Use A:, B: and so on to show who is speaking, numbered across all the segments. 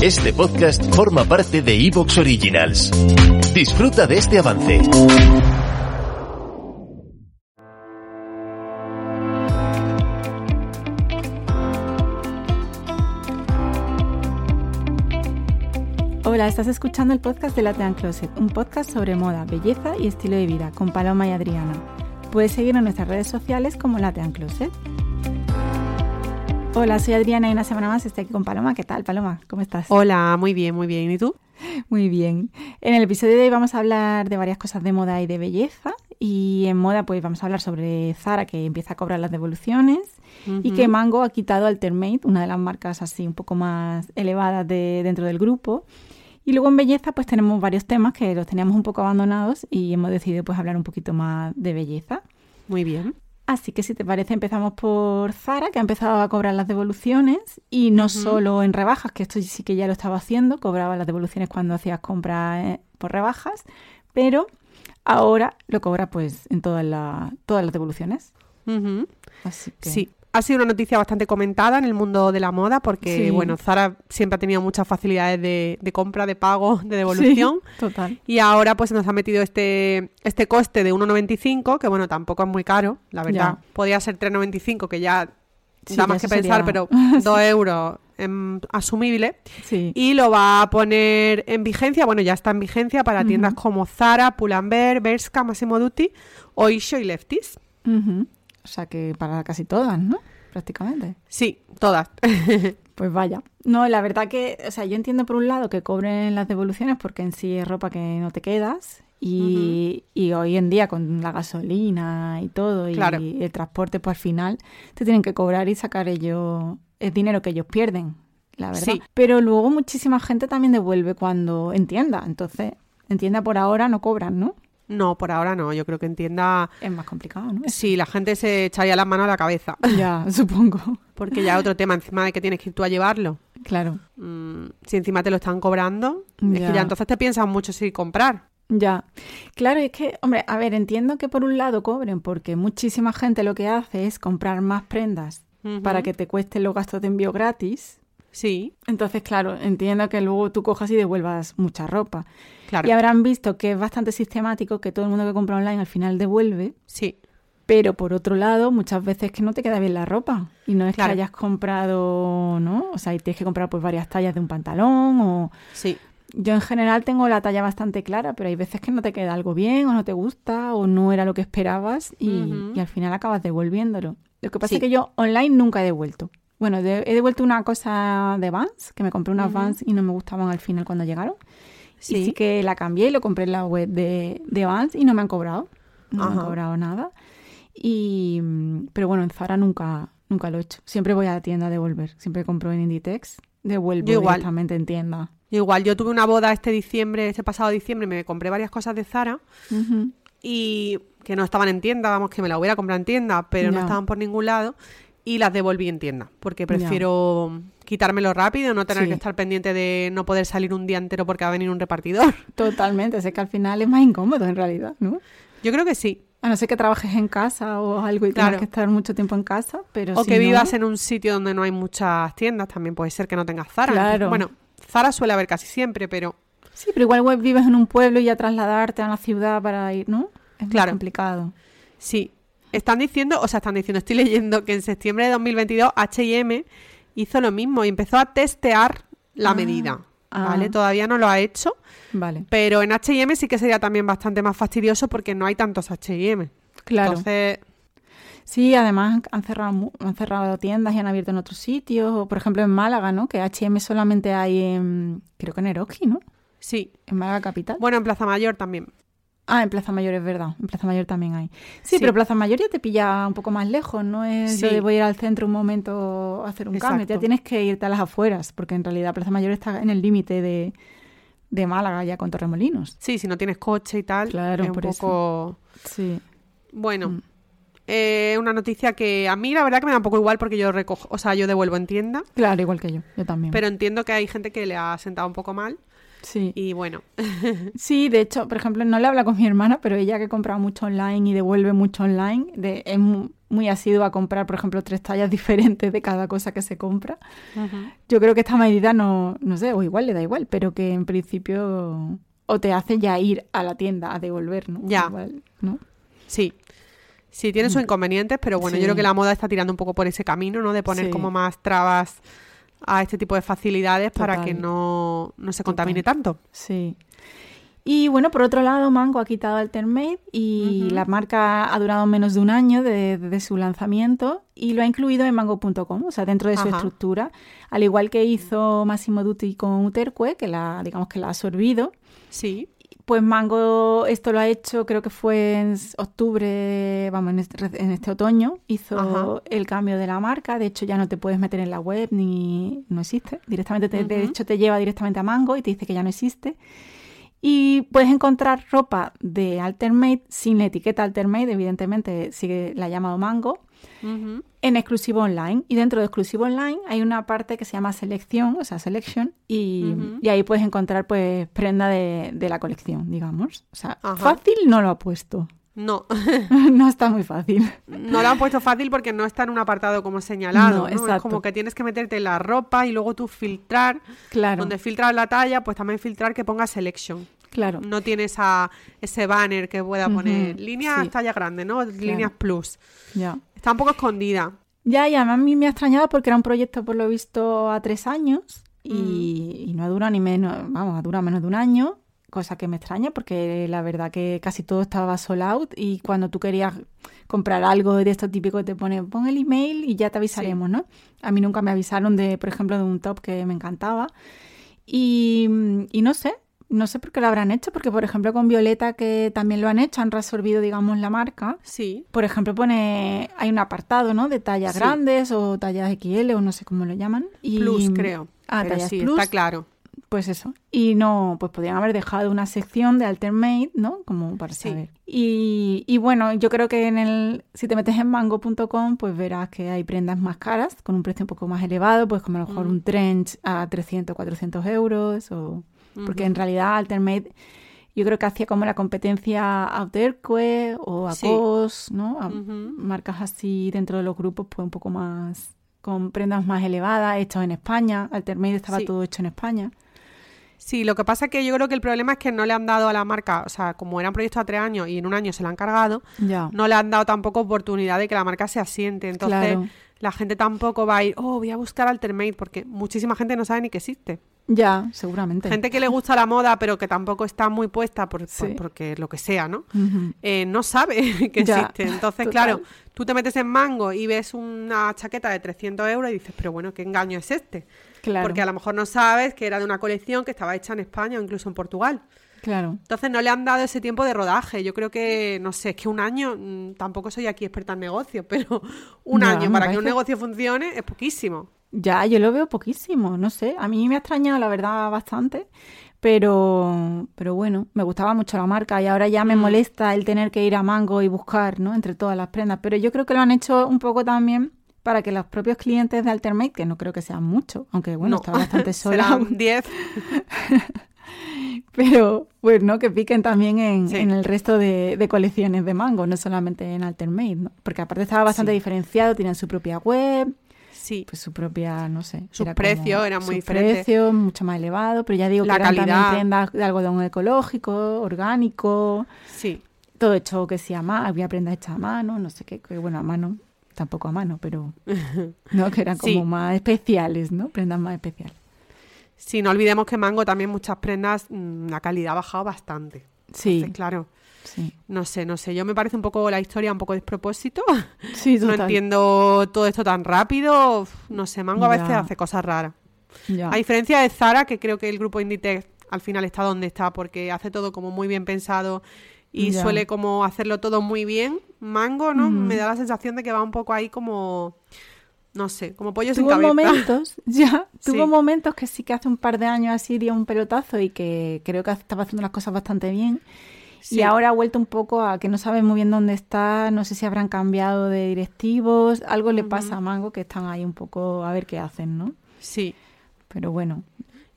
A: Este podcast forma parte de Evox Originals. Disfruta de este avance.
B: Hola, estás escuchando el podcast de Latean Closet, un podcast sobre moda, belleza y estilo de vida con Paloma y Adriana. Puedes seguir en nuestras redes sociales como Latean Closet. Hola, soy Adriana y una semana más estoy aquí con Paloma. ¿Qué tal, Paloma? ¿Cómo estás?
C: Hola, muy bien, muy bien. ¿Y tú?
B: Muy bien. En el episodio de hoy vamos a hablar de varias cosas de moda y de belleza. Y en moda, pues vamos a hablar sobre Zara, que empieza a cobrar las devoluciones, y que Mango ha quitado Altermate, una de las marcas así un poco más elevadas de, dentro del grupo. Y luego en belleza, pues tenemos varios temas que los teníamos un poco abandonados y hemos decidido pues hablar un poquito más de belleza.
C: Muy bien.
B: Así que si te parece empezamos por Zara, que ha empezado a cobrar las devoluciones y no solo en rebajas, que esto sí que ya lo estaba haciendo, cobraba las devoluciones cuando hacías compras eh, por rebajas, pero ahora lo cobra pues en todas, la- todas las devoluciones. Así que
C: Sí, ha sido una noticia bastante comentada en el mundo de la moda porque,
B: Sí.
C: bueno, Zara siempre ha tenido muchas facilidades de, de compra, de pago, de devolución.
B: Sí, total.
C: Y ahora pues nos ha metido este, este coste de 1,95, que bueno, tampoco es muy caro, la verdad.
B: Ya.
C: Podría ser 3,95, que ya
B: Sí,
C: da más que pensar,
B: sería-
C: pero 2 euros em, asumible. Y lo va a poner en vigencia, bueno, ya está en vigencia para tiendas como Zara, Pull&Bear, Bershka, Massimo Dutti, Oysho y Lefties.
B: Ujú. O sea que para casi todas, ¿no? Prácticamente.
C: Sí, todas.
B: Pues vaya. No, la verdad que, o sea, yo entiendo por un lado que cobren las devoluciones porque en sí es ropa que no te quedas y, y hoy en día con la gasolina y todo y
C: Claro.
B: el transporte, pues al final te tienen que cobrar y sacar ellos el dinero que ellos pierden, la verdad.
C: Sí.
B: Pero luego muchísima gente también devuelve cuando entienda. Entonces, entienda por ahora no cobran, ¿no?
C: No, por ahora no. Yo creo que entienda.
B: Es más complicado, ¿no?
C: Sí, la gente se echaría las manos a la cabeza.
B: Ya, supongo.
C: Porque ya otro tema, encima de que tienes que ir tú a llevarlo.
B: Claro.
C: Mm, si encima te lo están cobrando, es que ya entonces te piensas mucho si comprar.
B: Ya, claro, es que, hombre, a ver, entiendo que por un lado cobren, porque muchísima gente lo que hace es comprar más prendas para que te cuesten los gastos de envío gratis.
C: Sí,
B: Entonces, claro, entiendo que luego tú cojas y devuelvas mucha ropa.
C: claro.
B: Y habrán visto que es bastante sistemático que todo el mundo que compra online al final devuelve,
C: Sí,
B: pero por otro lado, muchas veces que no te queda bien la ropa. Y no es
C: Claro.
B: que hayas comprado, ¿no? O sea, y tienes que comprar pues varias tallas de un pantalón o...
C: sí.
B: Yo en general tengo la talla bastante clara, pero hay veces que no te queda algo bien o no te gusta o no era lo que esperabas y, al final acabas devolviéndolo. Lo que pasa
C: Sí.
B: es que yo online nunca he devuelto. Bueno, de- he devuelto una cosa de Vans, que me compré unas
C: Ujú.
B: Vans y no me gustaban al final cuando llegaron. Y
C: Sí.
B: sí que la cambié y lo compré en la web de, de Vans y no me han cobrado. No me han
C: Ajá.
B: cobrado nada. Y, pero bueno, en Zara nunca, nunca lo he hecho. Siempre voy a la tienda a devolver. Siempre compro en Inditex. Devuelvo
C: Yo igual.
B: directamente en tienda.
C: Yo igual, yo tuve una boda este diciembre, este pasado diciembre, me compré varias cosas de Zara
B: Ujú.
C: y que no estaban en tienda, vamos, que me la hubiera comprado en tienda, pero no
B: Ya.
C: estaban por ningún lado y las devolví en tienda, porque prefiero quitármelo rápido, no tener
B: Sí.
C: que estar pendiente de no poder salir un día entero porque va a venir un repartidor.
B: Totalmente, sé que al final es más incómodo en realidad, ¿no?
C: Yo creo que sí.
B: A no ser que trabajes en casa o algo y
C: Claro.
B: tengas que estar mucho tiempo en casa, pero
C: O
B: si
C: que
B: no-
C: vivas en un sitio donde no hay muchas tiendas, también puede ser que no tengas Zara.
B: Claro.
C: Bueno, Zara suele haber casi siempre, pero
B: Sí, pero igual vives en un pueblo y ya trasladarte a una ciudad para ir, ¿no? Es
C: Claro.
B: complicado.
C: sí. Están diciendo, o sea, están diciendo, estoy leyendo que en septiembre de 2022 H&M hizo lo mismo y empezó a testear la
B: Ah,
C: medida.
B: ah.
C: ¿Vale? Todavía no lo ha hecho,
B: Vale,
C: pero en H&M sí que sería también bastante más fastidioso porque no hay tantos H&M.
B: claro.
C: Entonces,
B: Sí, además han cerrado, han cerrado tiendas y han abierto en otros sitios. O, por ejemplo, en Málaga, ¿no? Que H&M solamente hay en, creo que en Eroski, ¿no?
C: sí.
B: En Málaga Capital.
C: Bueno, en Plaza Mayor también.
B: Ah, en Plaza Mayor es verdad. En Plaza Mayor también hay. Sí,
C: Sí.
B: pero Plaza Mayor ya te pilla un poco más lejos. No es yo
C: Sí.
B: de voy a ir al centro un momento a hacer un cambio. Ya tienes que irte a las afueras, porque en realidad Plaza Mayor está en el límite de, de Málaga ya con Torremolinos.
C: Sí, si no tienes coche y tal,
B: Claro,
C: es un
B: por eso.
C: poco...
B: Sí.
C: Bueno,
B: Mm.
C: eh, una noticia que a mí la verdad que me da un poco igual porque yo recojo, o sea, yo devuelvo en tienda,
B: Claro, igual que yo. Yo también.
C: pero entiendo que hay gente que le ha sentado un poco mal.
B: Sí.
C: Y bueno,
B: Sí, de hecho, por ejemplo, no le habla con mi hermana, pero ella que compra mucho online y devuelve mucho online, de, es mu- muy asidua a comprar, por ejemplo, tres tallas diferentes de cada cosa que se compra. Yo creo que esta medida no, no sé, o igual le da igual, pero que en principio o te hace ya ir a la tienda a devolver, ¿no?
C: Ya.
B: Igual, ¿no?
C: sí. Sí, tiene sus inconvenientes, pero bueno,
B: Sí.
C: yo creo que la moda está tirando un poco por ese camino, ¿no? De poner
B: Sí.
C: como más trabas a este tipo de facilidades para que no, no se contamine tanto.
B: Sí. Y bueno, por otro lado, Mango ha quitado Alternate y la marca ha durado menos de un año de- desde su lanzamiento y lo ha incluido en mango.com, o sea, dentro de su estructura, al igual que hizo Massimo Dutti con Uterque, que la, digamos que la ha absorbido.
C: Sí.
B: Pues Mango esto lo ha hecho, creo que fue en octubre, vamos, en este, en este otoño, hizo
C: Ajá.
B: el cambio de la marca, de hecho ya no te puedes meter en la web ni no existe, directamente te- de hecho te lleva directamente a Mango y te dice que ya no existe. Y puedes encontrar ropa de Alternate sin la etiqueta Alternate, evidentemente sigue la llamado Mango, en exclusivo online. Y dentro de exclusivo online hay una parte que se llama selección, o sea, selection, y, y ahí puedes encontrar pues prenda de, de la colección, digamos. O sea,
C: Ajá.
B: fácil no lo ha puesto.
C: No,
B: no está muy fácil.
C: no lo han puesto fácil porque no está en un apartado como señalado.
B: No,
C: ¿no? Es como que tienes que meterte en la ropa y luego tú filtrar.
B: Claro,
C: Donde filtras la talla, pues también filtrar que ponga selection.
B: claro.
C: No tiene esa, ese banner que pueda poner líneas
B: sí.
C: talla grande, ¿no? Líneas plus.
B: Ya.
C: Está un poco escondida.
B: Ya, y además a mí me ha extrañado porque era un proyecto, por lo visto, a tres años y, y no ha durado ni menos, vamos, ha durado menos de un año, cosa que me extraña porque la verdad que casi todo estaba sold out y cuando tú querías comprar algo de esto típico te pone, pon el email y ya te avisaremos, ¿no? A mí nunca me avisaron de, por ejemplo, de un top que me encantaba y, y no sé. No sé por qué lo habrán hecho, porque por ejemplo con Violeta, que también lo han hecho, han reabsorbido, digamos, la marca,
C: Sí.
B: por ejemplo, pone hay un apartado, ¿no? De tallas
C: Sí.
B: grandes o tallas XL o no sé cómo lo llaman. Y,
C: Plus, creo.
B: Ah,
C: Pero
B: tallas
C: sí,
B: plus.
C: está claro.
B: Pues eso. Y no, pues podrían haber dejado una sección de Alternate, ¿no? Como para
C: Sí.
B: saber. Y, y bueno, yo creo que en el, si te metes en mango.com, pues verás que hay prendas más caras, con un precio un poco más elevado, pues como a lo mejor
C: Mm.
B: un trench a 300, 400 euros, o porque en realidad Alternate yo creo que hacía como la competencia a Outerque o a
C: Sí.
B: COS, ¿no? A marcas así dentro de los grupos, pues un poco más con prendas más elevadas, hechos en España. Alternate estaba
C: Sí.
B: todo hecho en España.
C: Sí, lo que pasa es que yo creo que el problema es que no le han dado a la marca, o sea, como era un proyecto a tres años y en un año se la han cargado,
B: Ya.
C: no le han dado tampoco oportunidad de que la marca se asiente. Entonces,
B: Claro.
C: la gente tampoco va a ir, oh, voy a buscar Alternate, porque muchísima gente no sabe ni que existe.
B: Ya, seguramente.
C: Gente que le gusta la moda, pero que tampoco está muy puesta por, por-
B: Sí.
C: porque lo que sea, ¿no? Eh, no sabe que
B: Ya,
C: existe. Entonces,
B: total.
C: claro, tú te metes en Mango y ves una chaqueta de 300 euros y dices, pero bueno, ¿qué engaño es este?
B: Claro.
C: Porque a lo mejor no sabes que era de una colección que estaba hecha en España o incluso en Portugal.
B: Claro.
C: Entonces no le han dado ese tiempo de rodaje. Yo creo que, no sé, es que un año, mm, tampoco soy aquí experta en negocios, pero un
B: Ya,
C: año para que un negocio funcione es poquísimo.
B: Ya, yo lo veo poquísimo, no sé. A mí me ha extrañado, la verdad, bastante. Pero, pero bueno, me gustaba mucho la marca y ahora ya me
C: Mm.
B: molesta el tener que ir a Mango y buscar, ¿no? Entre todas las prendas. Pero yo creo que lo han hecho un poco también para que los propios clientes de Alternate, que no creo que sean muchos, aunque bueno,
C: No.
B: está bastante sola,
C: Serán 10.
B: pero bueno, que piquen también en,
C: Sí.
B: en el resto de, de colecciones de Mango, no solamente en Alternate, ¿no? Porque aparte estaba bastante
C: Sí.
B: diferenciado, tienen su propia web,
C: Sí.
B: pues su propia, no sé.
C: Sus
B: era
C: precios eran muy
B: sus
C: diferentes.
B: precios mucho más elevados, pero ya digo
C: La
B: que eran
C: calidad.
B: también prendas de algodón ecológico, orgánico,
C: Sí.
B: todo hecho que sí a mano, había prendas hechas a mano, no sé qué, que bueno, a mano, tampoco a mano, pero no, que eran como
C: Sí.
B: más especiales, ¿no? Prendas más especiales.
C: Sí, no olvidemos que Mango también muchas prendas, mm, la calidad ha bajado bastante.
B: Sí,
C: Entonces, claro,
B: sí.
C: no sé, no sé. Yo me parece un poco la historia un poco despropósito.
B: Sí,
C: no
B: total.
C: entiendo todo esto tan rápido. No sé, Mango a veces
B: Ya.
C: hace cosas raras.
B: Ya.
C: A diferencia de Zara, que creo que el grupo Inditex al final está donde está porque hace todo como muy bien pensado y
B: Ya.
C: suele como hacerlo todo muy bien. Mango, ¿no? Me da la sensación de que va un poco ahí como no sé, como pollo sin
B: Tuvo
C: cabeza.
B: momentos, ya, tuvo momentos que sí que hace un par de años así dio un pelotazo y que creo que estaba haciendo las cosas bastante bien.
C: Sí.
B: Y ahora ha vuelto un poco a que no sabe muy bien dónde está, no sé si habrán cambiado de directivos, algo le pasa a Mango que están ahí un poco a ver qué hacen, ¿no?
C: Sí.
B: Pero bueno,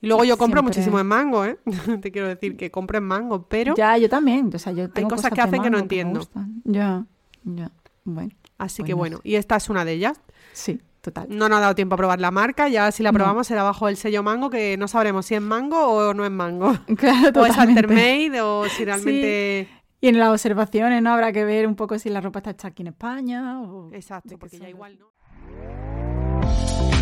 C: Y luego yo compro
B: Siempre.
C: muchísimo en mango, ¿eh? Te quiero decir que compro en mango, pero...
B: Ya, yo también. O sea, yo tengo
C: cosas que hacen que no entiendo.
B: Ya, ya. Bueno,
C: Así
B: pues
C: que
B: no
C: bueno,
B: sé.
C: y esta es una de ellas.
B: sí, total.
C: No nos ha dado tiempo a probar la marca, ya si la
B: No.
C: probamos será bajo el sello mango, que no sabremos si es mango o no es mango.
B: Claro,
C: O es. Altermade o si realmente...
B: Y en las observaciones, ¿no? Habrá que ver un poco si la ropa está hecha aquí en España o...
C: Exacto, porque ya igual no.